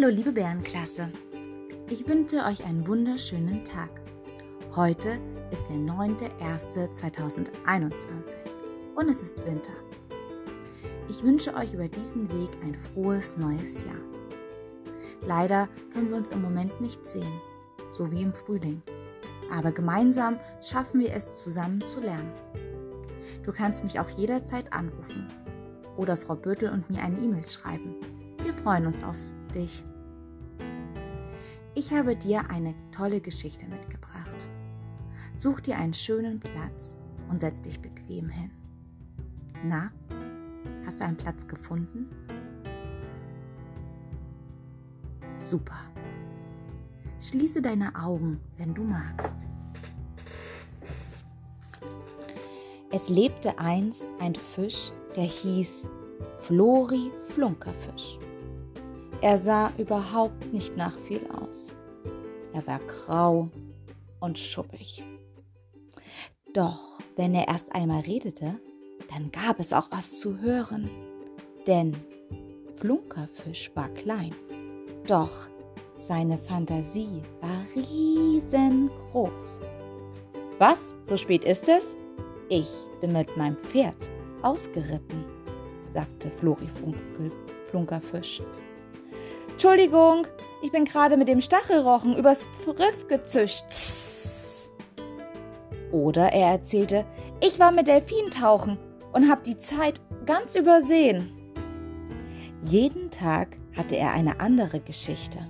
Hallo liebe Bärenklasse. Ich wünsche euch einen wunderschönen Tag. Heute ist der 9.01.2021 und es ist Winter. Ich wünsche euch über diesen Weg ein frohes neues Jahr. Leider können wir uns im Moment nicht sehen, so wie im Frühling. Aber gemeinsam schaffen wir es zusammen zu lernen. Du kannst mich auch jederzeit anrufen oder Frau Bürtel und mir eine E-Mail schreiben. Wir freuen uns auf dich. Ich habe dir eine tolle Geschichte mitgebracht. Such dir einen schönen Platz und setz dich bequem hin. Na, hast du einen Platz gefunden? Super. Schließe deine Augen, wenn du magst. Es lebte einst ein Fisch, der hieß Flori Flunkerfisch. Er sah überhaupt nicht nach viel aus. Er war grau und schuppig. Doch wenn er erst einmal redete, dann gab es auch was zu hören. Denn Flunkerfisch war klein, doch seine Fantasie war riesengroß. Was, so spät ist es? Ich bin mit meinem Pferd ausgeritten, sagte Flori Flunkerfisch. Entschuldigung, ich bin gerade mit dem Stachelrochen übers Riff gezischt. Oder er erzählte, ich war mit Delfin tauchen und habe die Zeit ganz übersehen. Jeden Tag hatte er eine andere Geschichte.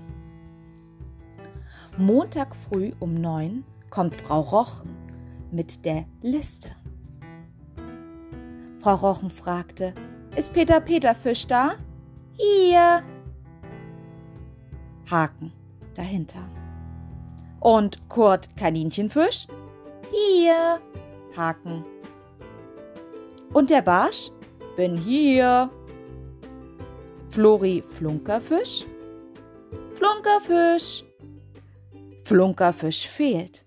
Montag früh um neun kommt Frau Rochen mit der Liste. Frau Rochen fragte, ist Peter Peterfisch da? Hier, Haken dahinter. Und Kurt Kaninchenfisch? Hier. Haken. Und der Barsch? Bin hier. Flori Flunkerfisch? Flunkerfisch. Flunkerfisch fehlt.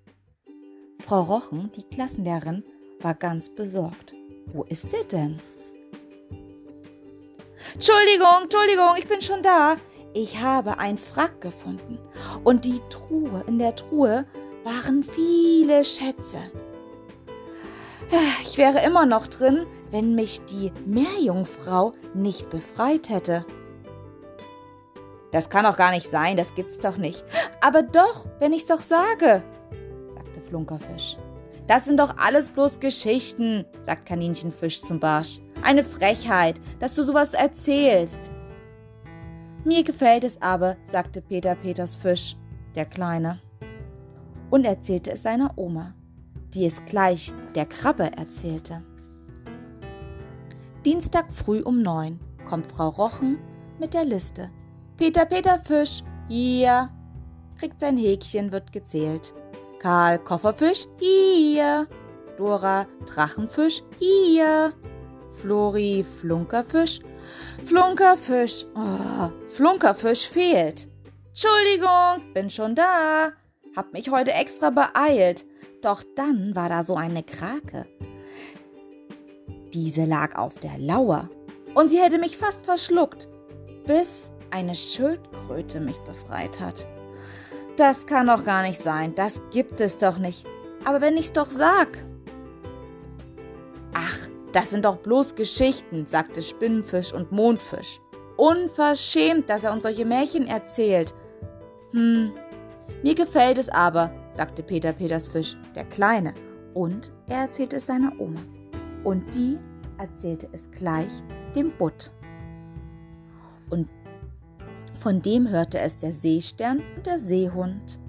Frau Rochen, die Klassenlehrerin, war ganz besorgt. Wo ist er denn? Entschuldigung, Entschuldigung, ich bin schon da. Ich habe ein Frack gefunden und die Truhe, in der Truhe waren viele Schätze. Ich wäre immer noch drin, wenn mich die Meerjungfrau nicht befreit hätte. Das kann doch gar nicht sein, das gibt's doch nicht. Aber doch, wenn ich's doch sage, sagte Flunkerfisch. Das sind doch alles bloß Geschichten, sagt Kaninchenfisch zum Barsch. Eine Frechheit, dass du sowas erzählst. Mir gefällt es aber, sagte Peter Peters Fisch, der Kleine, und erzählte es seiner Oma, die es gleich der Krabbe erzählte. Dienstag früh um neun kommt Frau Rochen mit der Liste. Peter Peter Fisch, hier. Kriegt sein Häkchen, wird gezählt. Karl Kofferfisch, hier. Dora Drachenfisch, hier. Flori Flunkerfisch, Flunkerfisch. Oh, Flunkerfisch fehlt. Entschuldigung, bin schon da. Hab mich heute extra beeilt. Doch dann war da so eine Krake. Diese lag auf der Lauer und sie hätte mich fast verschluckt, bis eine Schildkröte mich befreit hat. Das kann doch gar nicht sein, das gibt es doch nicht. Aber wenn ich's doch sag. Das sind doch bloß Geschichten, sagte Spinnenfisch und Mondfisch. Unverschämt, dass er uns solche Märchen erzählt. Hm, mir gefällt es aber, sagte Peter Petersfisch, der Kleine, und er erzählte es seiner Oma. Und die erzählte es gleich dem Butt. Und von dem hörte es der Seestern und der Seehund.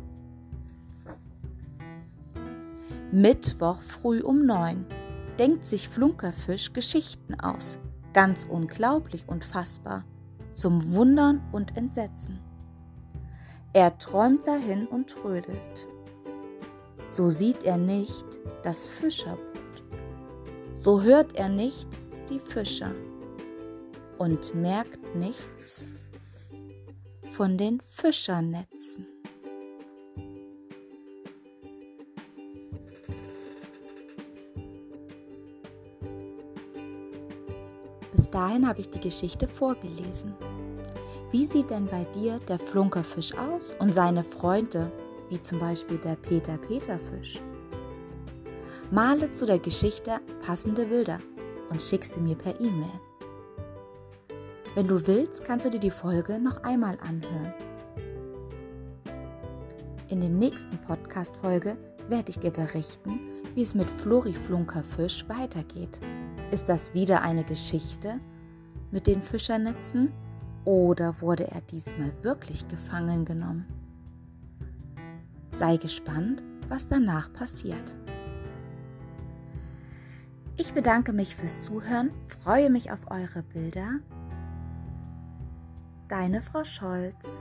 Mittwoch früh um neun denkt sich Flunkerfisch Geschichten aus. Ganz unglaublich und fassbar. Zum Wundern und Entsetzen. Er träumt dahin und trödelt. So sieht er nicht das Fischerboot. So hört er nicht die Fischer und merkt nichts von den Fischernetzen. Dahin habe ich die Geschichte vorgelesen. Wie sieht denn bei dir der Flunkerfisch aus und seine Freunde, wie zum Beispiel der Peter-Peter-Fisch? Male zu der Geschichte passende Bilder und schick sie mir per E-Mail. Wenn du willst, kannst du dir die Folge noch einmal anhören. In dem nächsten Podcast-Folge werde ich dir berichten, wie es mit Floriflunkerfisch weitergeht. Ist das wieder eine Geschichte mit den Fischernetzen oder wurde er diesmal wirklich gefangen genommen? Sei gespannt, was danach passiert. Ich bedanke mich fürs Zuhören, freue mich auf eure Bilder. Deine Frau Scholz.